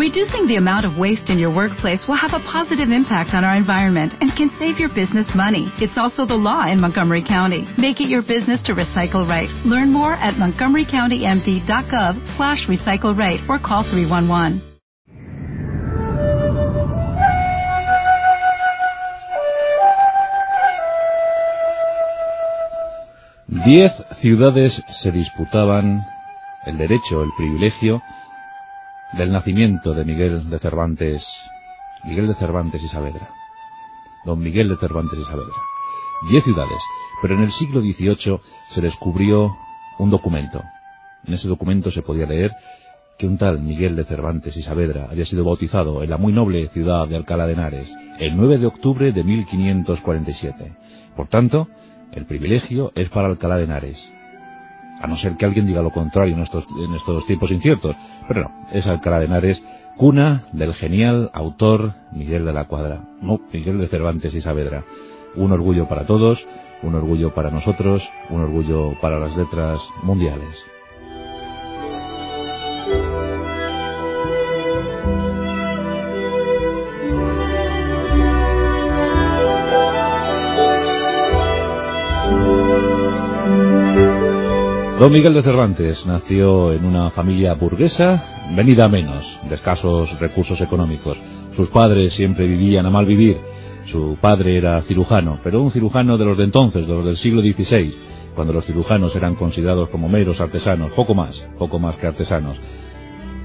Reducing the amount of waste in your workplace will have a positive impact on our environment and can save your business money. It's also the law in Montgomery County. Make it your business to recycle right. Learn more at montgomerycountymd.gov slash recycle right or call 311. Diez ciudades se disputaban el derecho, el privilegio del nacimiento de Miguel de Cervantes, Miguel de Cervantes y Saavedra. Don Miguel de Cervantes y Saavedra. Diez ciudades, pero en el siglo XVIII se descubrió un documento. En ese documento se podía leer que un tal Miguel de Cervantes y Saavedra había sido bautizado en la muy noble ciudad de Alcalá de Henares el 9 de octubre de 1547. Por tanto, el privilegio es para Alcalá de Henares. A no ser que alguien diga lo contrario en estos, en estos tiempos inciertos. Pero no, es Alcalá de Henares, cuna del genial autor Miguel de la Cuadra. No, Miguel de Cervantes y Saavedra. Un orgullo para todos, un orgullo para nosotros, un orgullo para las letras mundiales. Don Miguel de Cervantes nació en una familia burguesa, venida a menos, de escasos recursos económicos. Sus padres siempre vivían a mal vivir. Su padre era cirujano, pero un cirujano de los de entonces, de los del siglo XVI, cuando los cirujanos eran considerados como meros artesanos, poco más, poco más que artesanos.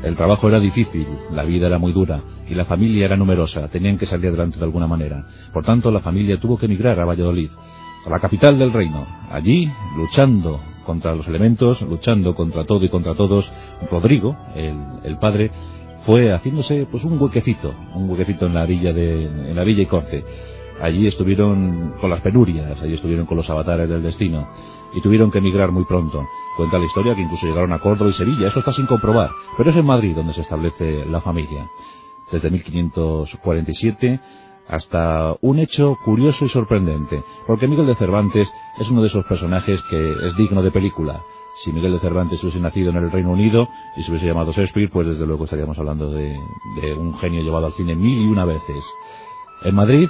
El trabajo era difícil, la vida era muy dura, y la familia era numerosa, tenían que salir adelante de alguna manera. Por tanto, la familia tuvo que emigrar a Valladolid, a la capital del reino. Allí, luchando contra los elementos, luchando contra todo y contra todos, Rodrigo, el, padre, fue haciéndose pues un huequecito, un huequecito en la villa de, en la villa y corte. Allí estuvieron con las penurias, allí estuvieron con los avatares del destino y tuvieron que emigrar muy pronto. Cuenta la historia que incluso llegaron a Córdoba y Sevilla, eso está sin comprobar, pero es en Madrid donde se establece la familia. Desde 1547 hasta un hecho curioso y sorprendente, porque Miguel de Cervantes es uno de esos personajes que es digno de película. Si Miguel de Cervantes hubiese nacido en el Reino Unido y se hubiese llamado Shakespeare, pues desde luego estaríamos hablando de, un genio llevado al cine mil y una veces. En Madrid,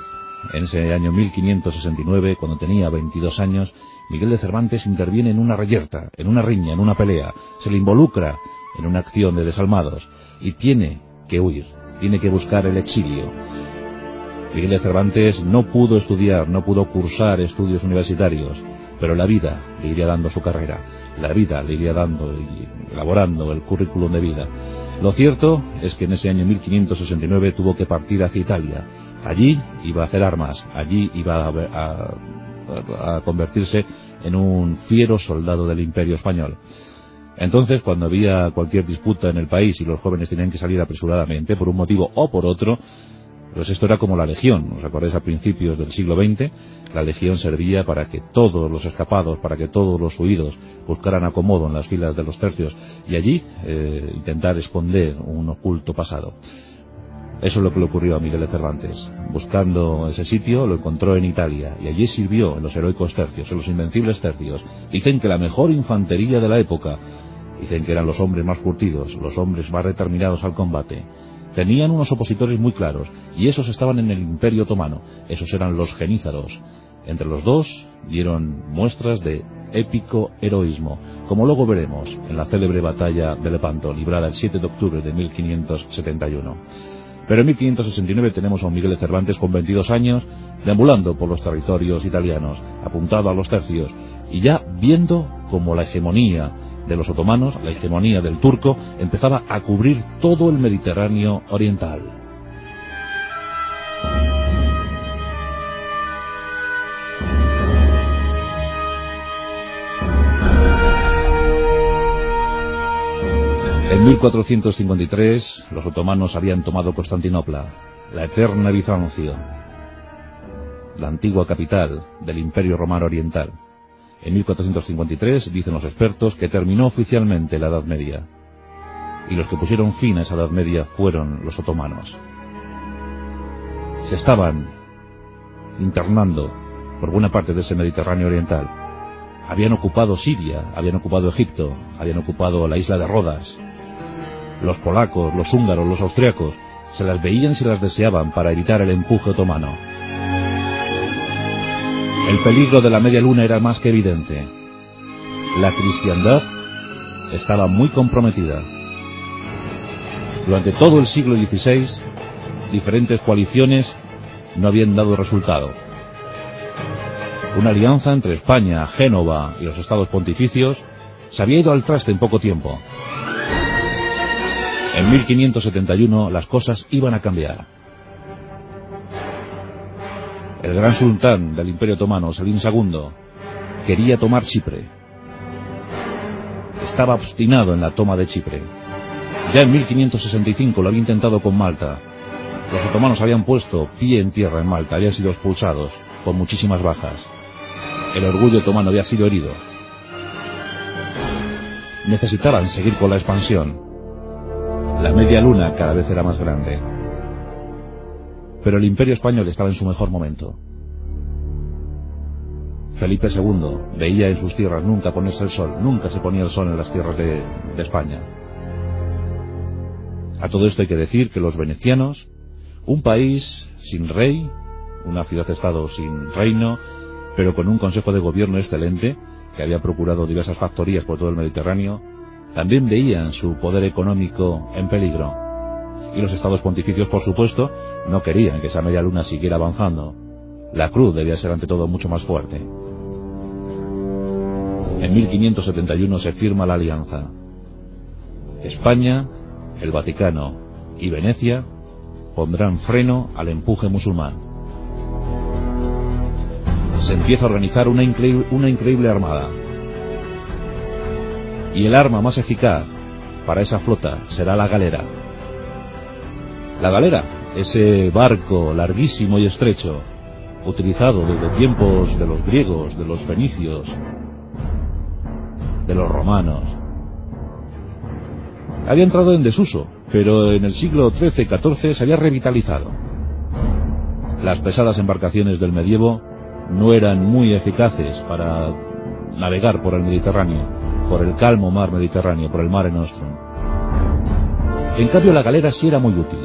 en ese año 1569, cuando tenía 22 años, Miguel de Cervantes interviene en una reyerta, en una riña, en una pelea, se le involucra en una acción de desalmados y tiene que huir, tiene que buscar el exilio. Miguel de Cervantes no pudo estudiar, no pudo cursar estudios universitarios, pero la vida le iría dando su carrera, la vida le iría dando y elaborando el currículum de vida. Lo cierto es que en ese año 1569 tuvo que partir hacia Italia. Allí iba a hacer armas, allí iba a, a convertirse en un fiero soldado del imperio español. Entonces, cuando había cualquier disputa en el país y los jóvenes tenían que salir apresuradamente, por un motivo o por otro, pues esto era como la Legión, ¿os acordáis a principios del siglo XX? La Legión servía para que todos los escapados, para que todos los huidos buscaran acomodo en las filas de los tercios y allí eh, intentar esconder un oculto pasado. Eso es lo que le ocurrió a Miguel de Cervantes. Buscando ese sitio lo encontró en Italia y allí sirvió en los heroicos tercios, en los invencibles tercios. Dicen que la mejor infantería de la época. Dicen que eran los hombres más curtidos, los hombres más determinados al combate. Tenían unos opositores muy claros, y esos estaban en el Imperio Otomano, esos eran los genízaros. Entre los dos dieron muestras de épico heroísmo, como luego veremos en la célebre batalla de Lepanto, librada el 7 de octubre de 1571. Pero en 1569 tenemos a Miguel de Cervantes con 22 años, deambulando por los territorios italianos, apuntado a los tercios, y ya viendo como la hegemonía de los otomanos, la hegemonía del turco, empezaba a cubrir todo el Mediterráneo oriental. En 1453 los otomanos habían tomado Constantinopla, la eterna Bizancio, la antigua capital del Imperio Romano Oriental. En 1453 dicen los expertos que terminó oficialmente la Edad Media. Y los que pusieron fin a esa Edad Media fueron los otomanos. Se estaban internando por buena parte de ese Mediterráneo oriental. Habían ocupado Siria, habían ocupado Egipto, habían ocupado la isla de Rodas. Los polacos, los húngaros, los austriacos se las veían y se las deseaban para evitar el empuje otomano. El peligro de la media luna era más que evidente. La cristiandad estaba muy comprometida. Durante todo el siglo XVI, diferentes coaliciones no habían dado resultado. Una alianza entre España, Génova y los estados pontificios se había ido al traste en poco tiempo. En 1571 las cosas iban a cambiar. El gran sultán del Imperio Otomano, Selim II, quería tomar Chipre. Estaba obstinado en la toma de Chipre. Ya en 1565 lo había intentado con Malta. Los otomanos habían puesto pie en tierra en Malta, habían sido expulsados, con muchísimas bajas. El orgullo otomano había sido herido. Necesitaban seguir con la expansión. La media luna cada vez era más grande. Pero el imperio español estaba en su mejor momento. Felipe II veía en sus tierras nunca ponerse el sol, nunca se ponía el sol en las tierras de, España. A todo esto hay que decir que los venecianos, un país sin rey, una ciudad-estado sin reino, pero con un consejo de gobierno excelente, que había procurado diversas factorías por todo el Mediterráneo, también veían su poder económico en peligro. Y los estados pontificios, por supuesto, no querían que esa media luna siguiera avanzando. La cruz debía ser ante todo mucho más fuerte. En 1571 se firma la alianza. España, el Vaticano y Venecia pondrán freno al empuje musulmán. Se empieza a organizar una increíble, una increíble armada. Y el arma más eficaz para esa flota será la galera. La galera, ese barco larguísimo y estrecho, utilizado desde tiempos de los griegos, de los fenicios, de los romanos. Había entrado en desuso, pero en el siglo XIII-XIV se había revitalizado. Las pesadas embarcaciones del medievo no eran muy eficaces para navegar por el Mediterráneo, por el calmo mar Mediterráneo, por el Mare Nostrum. En cambio la galera sí era muy útil.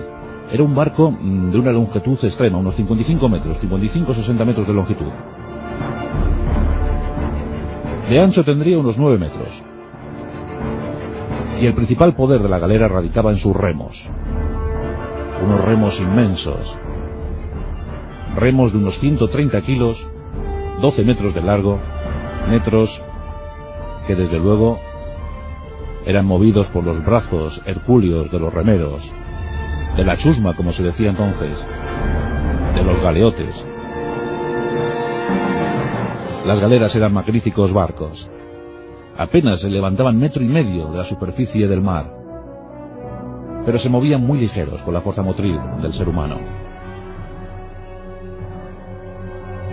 Era un barco de una longitud extrema, unos 55 metros, 55-60 metros de longitud. De ancho tendría unos 9 metros. Y el principal poder de la galera radicaba en sus remos. Unos remos inmensos. Remos de unos 130 kilos, 12 metros de largo, metros que desde luego eran movidos por los brazos hercúleos de los remeros, de la chusma, como se decía entonces, de los galeotes. Las galeras eran magníficos barcos. Apenas se levantaban metro y medio de la superficie del mar, pero se movían muy ligeros con la fuerza motriz del ser humano.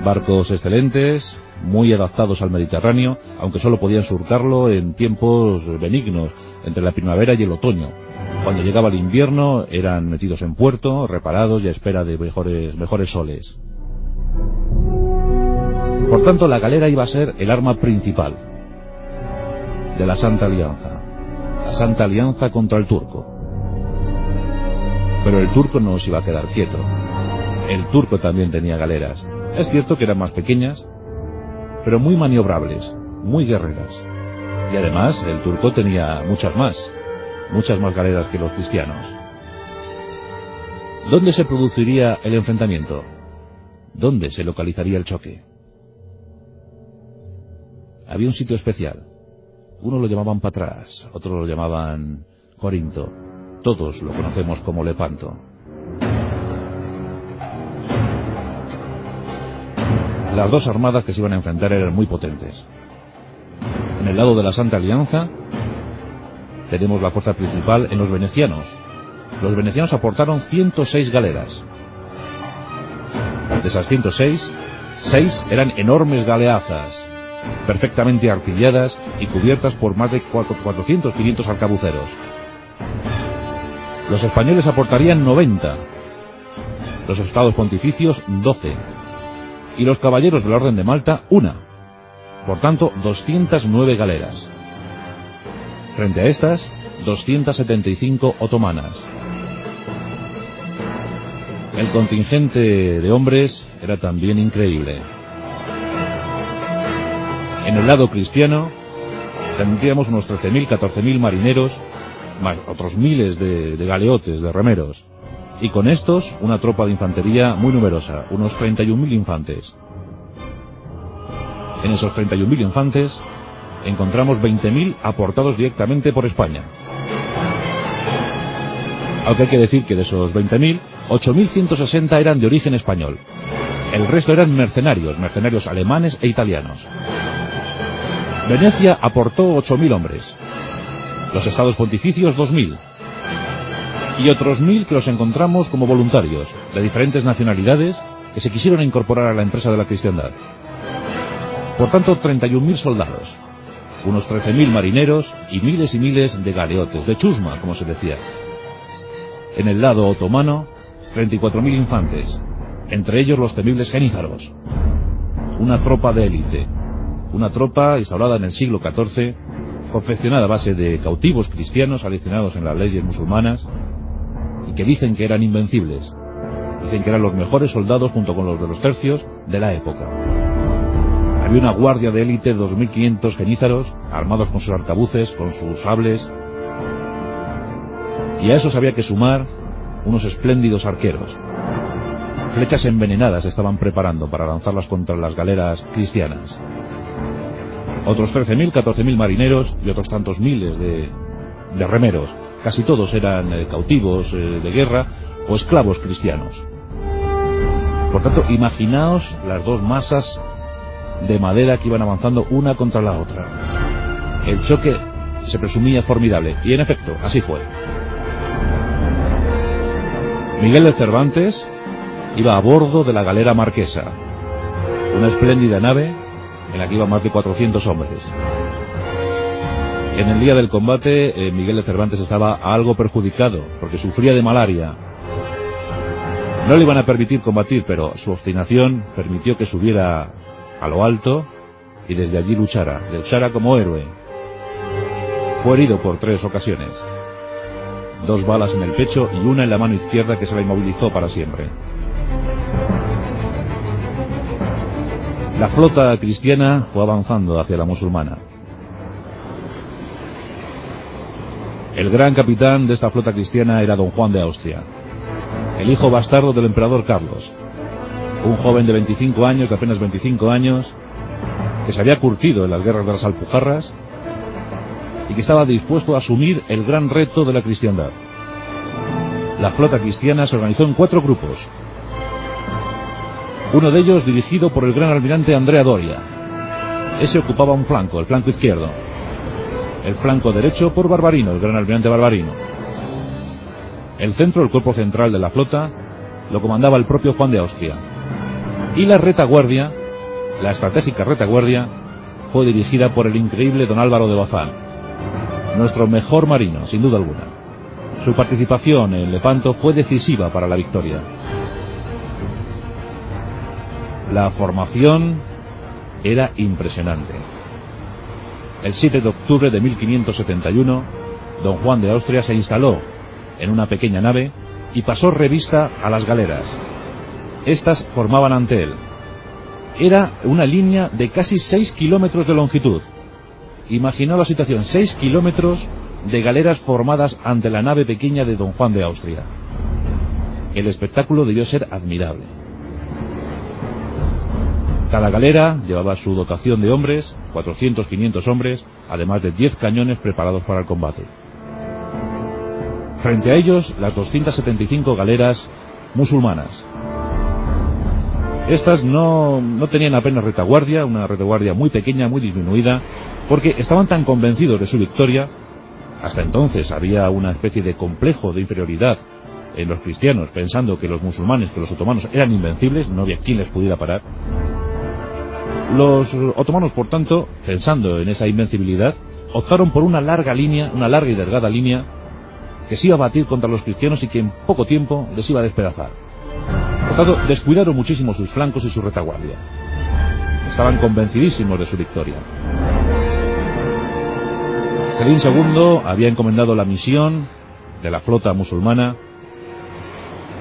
Barcos excelentes, muy adaptados al Mediterráneo, aunque solo podían surcarlo en tiempos benignos, entre la primavera y el otoño. Cuando llegaba el invierno eran metidos en puerto, reparados y a espera de mejores, mejores soles. Por tanto, la galera iba a ser el arma principal de la Santa Alianza. La Santa Alianza contra el turco. Pero el turco no se iba a quedar quieto. El turco también tenía galeras. Es cierto que eran más pequeñas, pero muy maniobrables, muy guerreras. Y además el turco tenía muchas más, muchas más galeras que los cristianos. ¿Dónde se produciría el enfrentamiento? ¿Dónde se localizaría el choque? Había un sitio especial. Uno lo llamaban Patras, otro lo llamaban Corinto. Todos lo conocemos como Lepanto. Las dos armadas que se iban a enfrentar eran muy potentes. En el lado de la Santa Alianza tenemos la fuerza principal en los venecianos. Los venecianos aportaron 106 galeras. De esas 106, 6 eran enormes galeazas, perfectamente artilladas y cubiertas por más de 400, 500 arcabuceros. Los españoles aportarían 90, los estados pontificios 12, y los caballeros de la Orden de Malta una. Por tanto, 209 galeras. Frente a estas, 275 otomanas. El contingente de hombres era también increíble. En el lado cristiano tendríamos unos 13.000, 14.000 marineros, más otros miles de, de galeotes, de remeros. Y con estos, una tropa de infantería muy numerosa, unos 31.000 infantes. En esos 31.000 infantes encontramos 20.000 aportados directamente por España. Aunque hay que decir que de esos 20.000, 8.160 eran de origen español. El resto eran mercenarios, mercenarios alemanes e italianos. Venecia aportó 8.000 hombres. Los estados pontificios 2.000. Y otros 1.000 que los encontramos como voluntarios, de diferentes nacionalidades, que se quisieron incorporar a la empresa de la cristiandad. Por tanto, 31.000 soldados, unos 13.000 marineros y miles y miles de galeotes, de chusma, como se decía. En el lado otomano, 34.000 infantes, entre ellos los temibles genízaros. Una tropa de élite, una tropa instaurada en el siglo XIV, confeccionada a base de cautivos cristianos adicionados en las leyes musulmanas, y que dicen que eran invencibles. Dicen que eran los mejores soldados junto con los de los tercios de la época. Había una guardia de élite de 2.500 genízaros, armados con sus arcabuces, con sus sables, y a esos había que sumar unos espléndidos arqueros. Flechas envenenadas estaban preparando para lanzarlas contra las galeras cristianas. Otros 13.000, 14.000 marineros y otros tantos miles de, de remeros. Casi todos eran eh, cautivos eh, de guerra o esclavos cristianos. Por tanto, imaginaos las dos masas de madera que iban avanzando una contra la otra. El choque se presumía formidable, y en efecto, así fue. Miguel de Cervantes iba a bordo de la galera marquesa, una espléndida nave en la que iban más de 400 hombres. En el día del combate, eh, Miguel de Cervantes estaba algo perjudicado, porque sufría de malaria. No le iban a permitir combatir, pero su obstinación permitió que subiera a lo alto y desde allí luchara, luchara como héroe. Fue herido por tres ocasiones. Dos balas en el pecho y una en la mano izquierda que se la inmovilizó para siempre. La flota cristiana fue avanzando hacia la musulmana. El gran capitán de esta flota cristiana era don Juan de Austria, el hijo bastardo del emperador Carlos, un joven de 25 años, de apenas 25 años, que se había curtido en las guerras de las Alpujarras y que estaba dispuesto a asumir el gran reto de la cristiandad. La flota cristiana se organizó en cuatro grupos. Uno de ellos dirigido por el gran almirante Andrea Doria. Ese ocupaba un flanco, el flanco izquierdo. El flanco derecho por Barbarino, el gran almirante Barbarino. El centro, el cuerpo central de la flota, lo comandaba el propio Juan de Austria. Y la retaguardia, la estratégica retaguardia, fue dirigida por el increíble don Álvaro de Bazán, nuestro mejor marino, sin duda alguna. Su participación en Lepanto fue decisiva para la victoria. La formación era impresionante. El 7 de octubre de 1571, don Juan de Austria se instaló en una pequeña nave y pasó revista a las galeras. Estas formaban ante él. Era una línea de casi 6 kilómetros de longitud. Imaginó la situación, 6 kilómetros de galeras formadas ante la nave pequeña de don Juan de Austria. El espectáculo debió ser admirable. Cada galera llevaba su dotación de hombres, 400-500 hombres, además de 10 cañones preparados para el combate. Frente a ellos, las 275 galeras musulmanas. Estas no, no tenían apenas retaguardia, una retaguardia muy pequeña, muy disminuida, porque estaban tan convencidos de su victoria, hasta entonces había una especie de complejo de inferioridad en los cristianos, pensando que los musulmanes, que los otomanos eran invencibles, no había quien les pudiera parar. Los otomanos, por tanto, pensando en esa invencibilidad, optaron por una larga línea, una larga y delgada línea, que se iba a batir contra los cristianos y que en poco tiempo les iba a despedazar. Descuidaron muchísimo sus flancos y su retaguardia. Estaban convencidísimos de su victoria. Selim II había encomendado la misión de la flota musulmana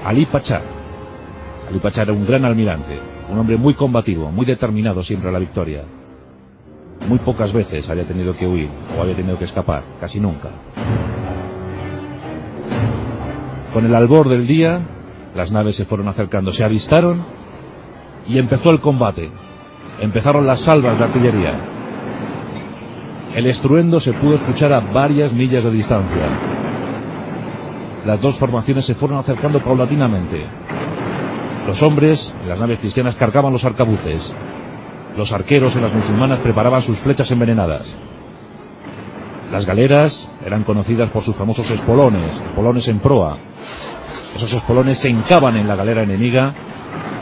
a Ali Pachá. Ali Pachá era un gran almirante, un hombre muy combativo, muy determinado siempre a la victoria. Muy pocas veces había tenido que huir o había tenido que escapar, casi nunca. Con el albor del día, las naves se fueron acercando, se avistaron y empezó el combate. Empezaron las salvas de artillería. El estruendo se pudo escuchar a varias millas de distancia. Las dos formaciones se fueron acercando paulatinamente. Los hombres en las naves cristianas cargaban los arcabuces. Los arqueros en las musulmanas preparaban sus flechas envenenadas. Las galeras eran conocidas por sus famosos espolones, espolones en proa. Esos espolones se hincaban en la galera enemiga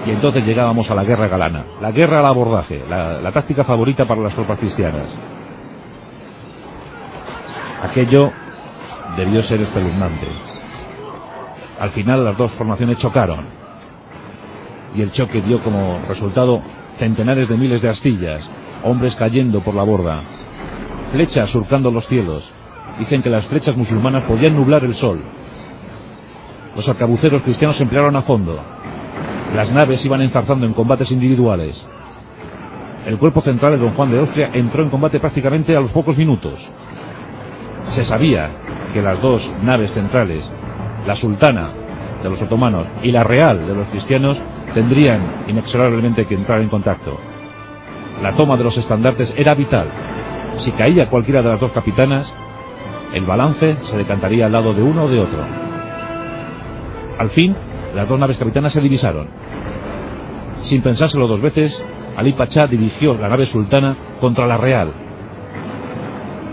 y entonces llegábamos a la guerra galana, la guerra al abordaje, la, la táctica favorita para las tropas cristianas. Aquello debió ser espeluznante. Al final las dos formaciones chocaron y el choque dio como resultado centenares de miles de astillas, hombres cayendo por la borda, flechas surcando los cielos. Dicen que las flechas musulmanas podían nublar el sol. Los arcabuceros cristianos se emplearon a fondo. Las naves iban enzarzando en combates individuales. El cuerpo central de don Juan de Austria entró en combate prácticamente a los pocos minutos. Se sabía que las dos naves centrales, la sultana de los otomanos y la real de los cristianos, tendrían inexorablemente que entrar en contacto. La toma de los estandartes era vital. Si caía cualquiera de las dos capitanas, el balance se decantaría al lado de uno o de otro. Al fin, las dos naves capitanas se divisaron. Sin pensárselo dos veces, Ali Pachá dirigió la nave sultana contra la real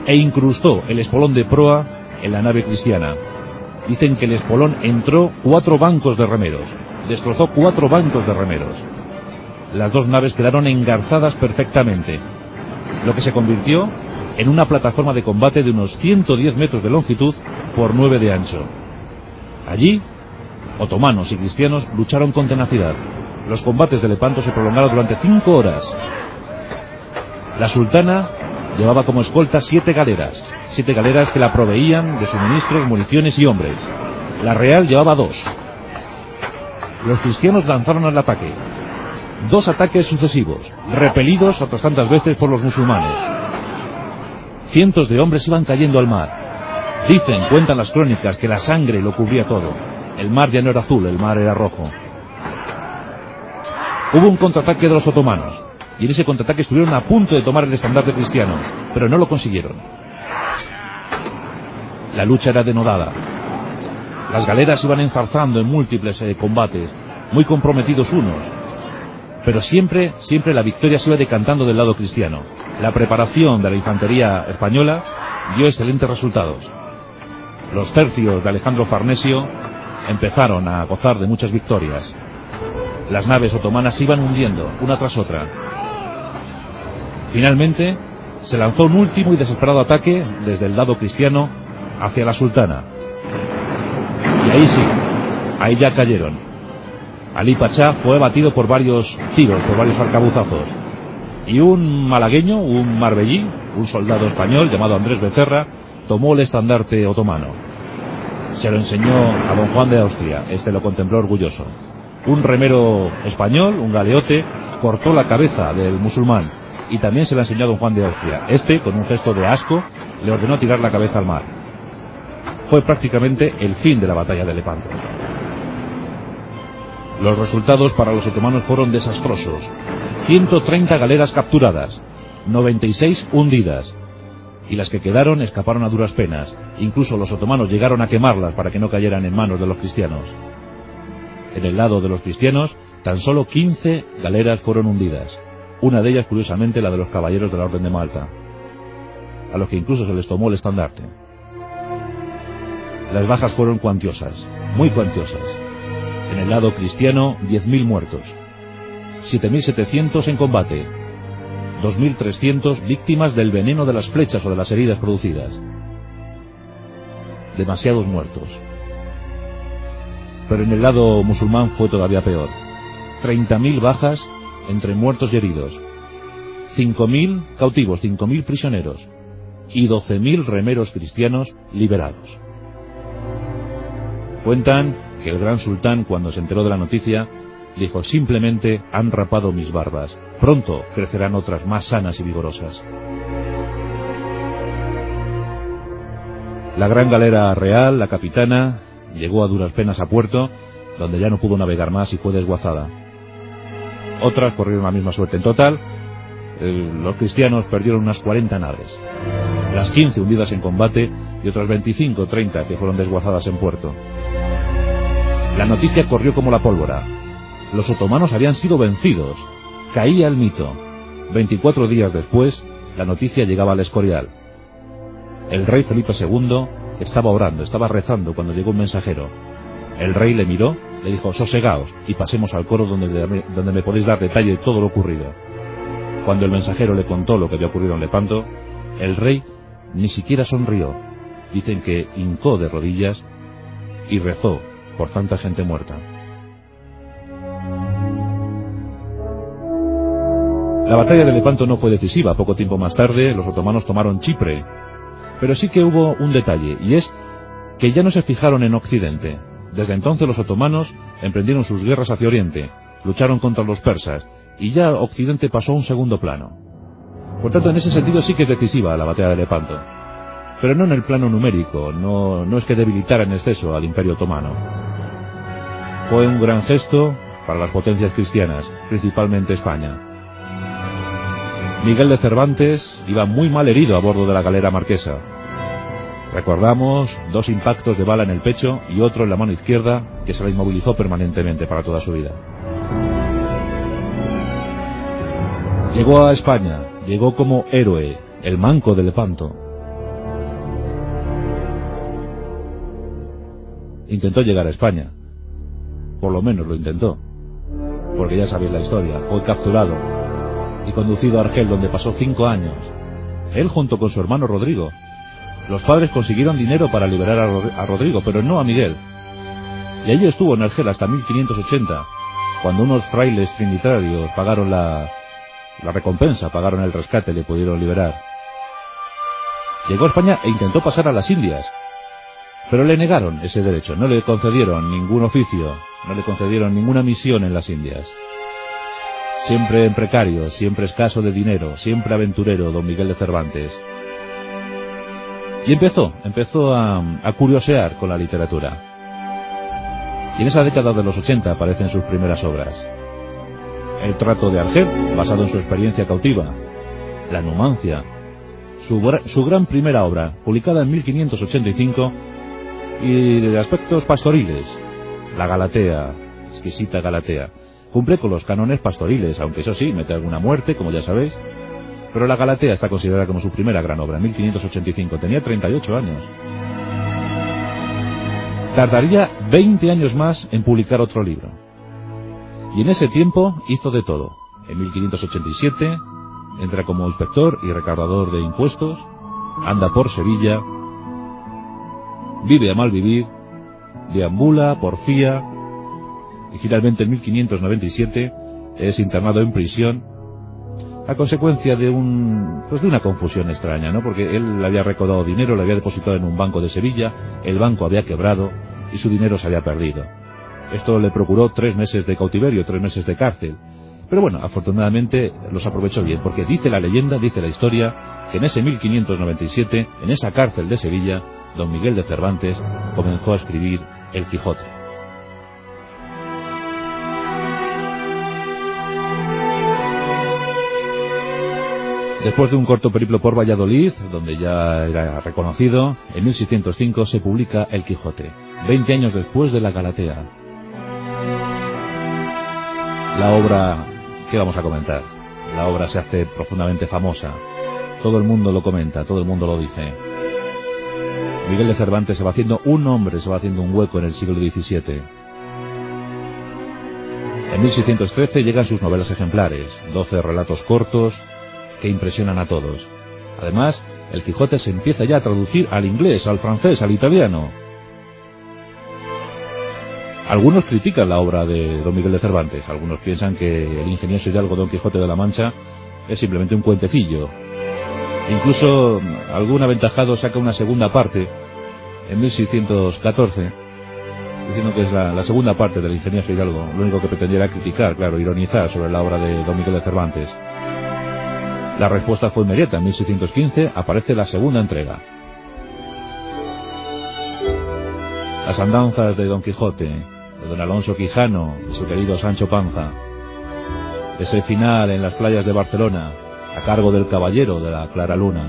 e incrustó el espolón de proa en la nave cristiana. Dicen que el espolón entró cuatro bancos de remeros, destrozó cuatro bancos de remeros. Las dos naves quedaron engarzadas perfectamente, lo que se convirtió en una plataforma de combate de unos 110 metros de longitud por 9 de ancho. Allí, otomanos y cristianos lucharon con tenacidad. Los combates de Lepanto se prolongaron durante cinco horas. La sultana llevaba como escolta siete galeras, siete galeras que la proveían de suministros, municiones y hombres. La real llevaba dos. Los cristianos lanzaron al ataque. Dos ataques sucesivos, repelidos otras tantas veces por los musulmanes. Cientos de hombres iban cayendo al mar. Dicen, cuentan las crónicas, que la sangre lo cubría todo. El mar ya no era azul, el mar era rojo. Hubo un contraataque de los otomanos, y en ese contraataque estuvieron a punto de tomar el estandarte cristiano, pero no lo consiguieron. La lucha era denodada. Las galeras iban enzarzando en múltiples eh, combates, muy comprometidos unos, pero siempre, siempre la victoria se iba decantando del lado cristiano. La preparación de la infantería española dio excelentes resultados. Los tercios de Alejandro Farnesio empezaron a gozar de muchas victorias. Las naves otomanas iban hundiendo, una tras otra. Finalmente, se lanzó un último y desesperado ataque desde el lado cristiano hacia la sultana. Y ahí sí, ahí ya cayeron. Ali Pachá fue abatido por varios tiros, por varios arcabuzazos. Y un malagueño, un marbellí, un soldado español llamado Andrés Becerra, tomó el estandarte otomano. Se lo enseñó a don Juan de Austria, este lo contempló orgulloso. Un remero español, un galeote, cortó la cabeza del musulmán y también se la enseñó a don Juan de Austria. Este, con un gesto de asco, le ordenó tirar la cabeza al mar. Fue prácticamente el fin de la batalla de Lepanto. Los resultados para los otomanos fueron desastrosos. 130 galeras capturadas, 96 hundidas, y las que quedaron escaparon a duras penas. Incluso los otomanos llegaron a quemarlas para que no cayeran en manos de los cristianos. En el lado de los cristianos, tan solo 15 galeras fueron hundidas. Una de ellas, curiosamente, la de los caballeros de la Orden de Malta, a los que incluso se les tomó el estandarte. Las bajas fueron cuantiosas, muy cuantiosas. En el lado cristiano, 10.000 muertos, 7.700 en combate, 2.300 víctimas del veneno de las flechas o de las heridas producidas. Demasiados muertos. Pero en el lado musulmán fue todavía peor. 30.000 bajas entre muertos y heridos. 5.000 cautivos, 5.000 prisioneros. y 12.000 remeros cristianos liberados. Cuentan que el gran sultán, cuando se enteró de la noticia, dijo simplemente han rapado mis barbas, pronto crecerán otras más sanas y vigorosas. La gran galera real, la capitana, llegó a duras penas a puerto, donde ya no pudo navegar más y fue desguazada. Otras corrieron la misma suerte. En total, los cristianos perdieron unas 40 naves, las 15 hundidas en combate y otras 25 o 30 que fueron desguazadas en puerto. La noticia corrió como la pólvora. Los otomanos habían sido vencidos. Caía el mito. 24 días después, la noticia llegaba al Escorial. El rey Felipe II estaba orando, estaba rezando cuando llegó un mensajero. El rey le miró, le dijo, sosegaos y pasemos al coro donde, me podéis dar detalle de todo lo ocurrido. Cuando el mensajero le contó lo que había ocurrido en Lepanto, el rey ni siquiera sonrió. Dicen que hincó de rodillas y rezó por tanta gente muerta. La batalla de Lepanto no fue decisiva. Poco tiempo más tarde, los otomanos tomaron Chipre. Pero sí que hubo un detalle, y es que ya no se fijaron en Occidente. Desde entonces los otomanos emprendieron sus guerras hacia Oriente, lucharon contra los persas, y ya Occidente pasó a un segundo plano. Por tanto, en ese sentido sí que es decisiva la batalla de Lepanto. Pero no en el plano numérico, no, no es que debilitara en exceso al Imperio Otomano. Fue un gran gesto para las potencias cristianas, principalmente España. Miguel de Cervantes iba muy mal herido a bordo de la galera marquesa. Recordamos dos impactos de bala en el pecho y otro en la mano izquierda que se la inmovilizó permanentemente para toda su vida. Llegó a España, llegó como héroe, el manco de Lepanto. Intentó llegar a España. Por lo menos lo intentó. Porque ya sabéis la historia. Fue capturado y conducido a Argel, donde pasó cinco años. Él junto con su hermano Rodrigo. Los padres consiguieron dinero para liberar a, Rodrigo, pero no a Miguel. Y allí estuvo en Argel hasta 1580, cuando unos frailes trinitarios pagaron la, la recompensa, pagaron el rescate le pudieron liberar. Llegó a España e intentó pasar a las Indias, pero le negaron ese derecho, no le concedieron ningún oficio, no le concedieron ninguna misión en las Indias. Siempre en precario, siempre escaso de dinero, siempre aventurero, don Miguel de Cervantes. Y empezó, empezó a, curiosear con la literatura. Y en esa década de los 80 aparecen sus primeras obras. El trato de Argel, basado en su experiencia cautiva. La Numancia. Su, su gran primera obra, publicada en 1585, y de aspectos pastoriles. La Galatea, exquisita Galatea. Cumple con los cánones pastoriles, aunque eso sí, mete alguna muerte, como ya sabéis. Pero la Galatea está considerada como su primera gran obra, en 1585. Tenía 38 años. Tardaría 20 años más en publicar otro libro. Y en ese tiempo hizo de todo. En 1587 entra como inspector y recaudador de impuestos, anda por Sevilla, vive a mal vivir, deambula, porfía, y finalmente en 1597 es internado en prisión a consecuencia de un pues de una confusión extraña, ¿no? Porque él había recaudado dinero, lo había depositado en un banco de Sevilla, el banco había quebrado y su dinero se había perdido. Esto le procuró tres meses de cautiverio, tres meses de cárcel. Pero bueno, afortunadamente los aprovechó bien, porque dice la leyenda, dice la historia, que en ese 1597, en esa cárcel de Sevilla, don Miguel de Cervantes comenzó a escribir El Quijote. Después de un corto periplo por Valladolid, donde ya era reconocido, en 1605 se publica El Quijote, 20 años después de la Galatea, la obra, ¿qué vamos a comentar? La obra se hace profundamente famosa. Todo el mundo lo comenta, todo el mundo lo dice. Miguel de Cervantes se va haciendo un nombre, se va haciendo un hueco en el siglo XVII. En 1613 llegan sus novelas ejemplares, 12 relatos cortos que impresionan a todos. Además, el Quijote se empieza ya a traducir al inglés, al francés, al italiano. Algunos critican la obra de Don Miguel de Cervantes, algunos piensan que el ingenioso hidalgo Don Quijote de la Mancha es simplemente un cuentecillo. Incluso algún aventajado saca una segunda parte en 1614, diciendo que es la, segunda parte del ingenioso Hidalgo. Lo único que pretendía era criticar, claro, ironizar sobre la obra de Don Miguel de Cervantes. La respuesta fue inmediata. En 1615 aparece la segunda entrega. Las andanzas de Don Quijote, de Don Alonso Quijano, de su querido Sancho Panza. Ese final en las playas de Barcelona, a cargo del caballero de la Clara Luna.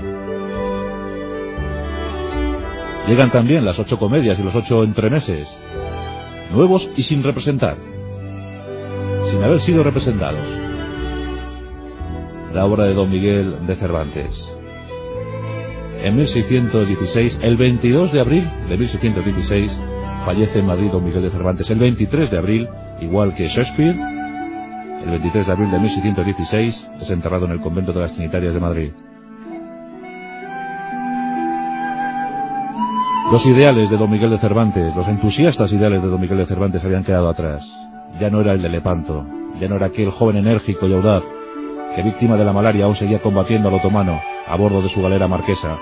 Llegan también las ocho comedias y los ocho entremeses, nuevos y sin representar, sin haber sido representados. La obra de Don Miguel de Cervantes. En 1616, el 22 de abril de 1616, fallece en Madrid Don Miguel de Cervantes. El 23 de abril, igual que Shakespeare, el 23 de abril de 1616, es enterrado en el convento de las Trinitarias de Madrid. Los ideales de Don Miguel de Cervantes, los entusiastas ideales de Don Miguel de Cervantes habían quedado atrás. Ya no era el de Lepanto, ya no era aquel joven enérgico y audaz que víctima de la malaria aún seguía combatiendo al otomano a bordo de su galera marquesa.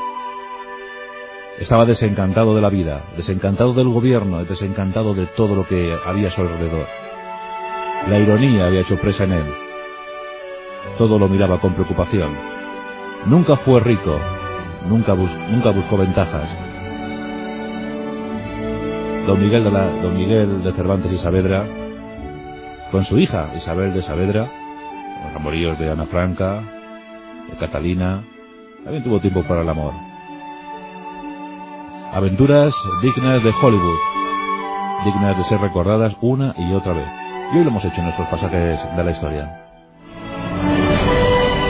Estaba desencantado de la vida, desencantado del gobierno, desencantado de todo lo que había a su alrededor. La ironía había hecho presa en él. Todo lo miraba con preocupación. Nunca fue rico, nunca, nunca buscó ventajas, don Miguel de, la, don Miguel de Cervantes y Saavedra, con su hija Isabel de Saavedra, los amoríos de Ana Franca, de Catalina, también tuvo tiempo para el amor. Aventuras dignas de Hollywood, dignas de ser recordadas una y otra vez. Y hoy lo hemos hecho en nuestros pasajes de la historia.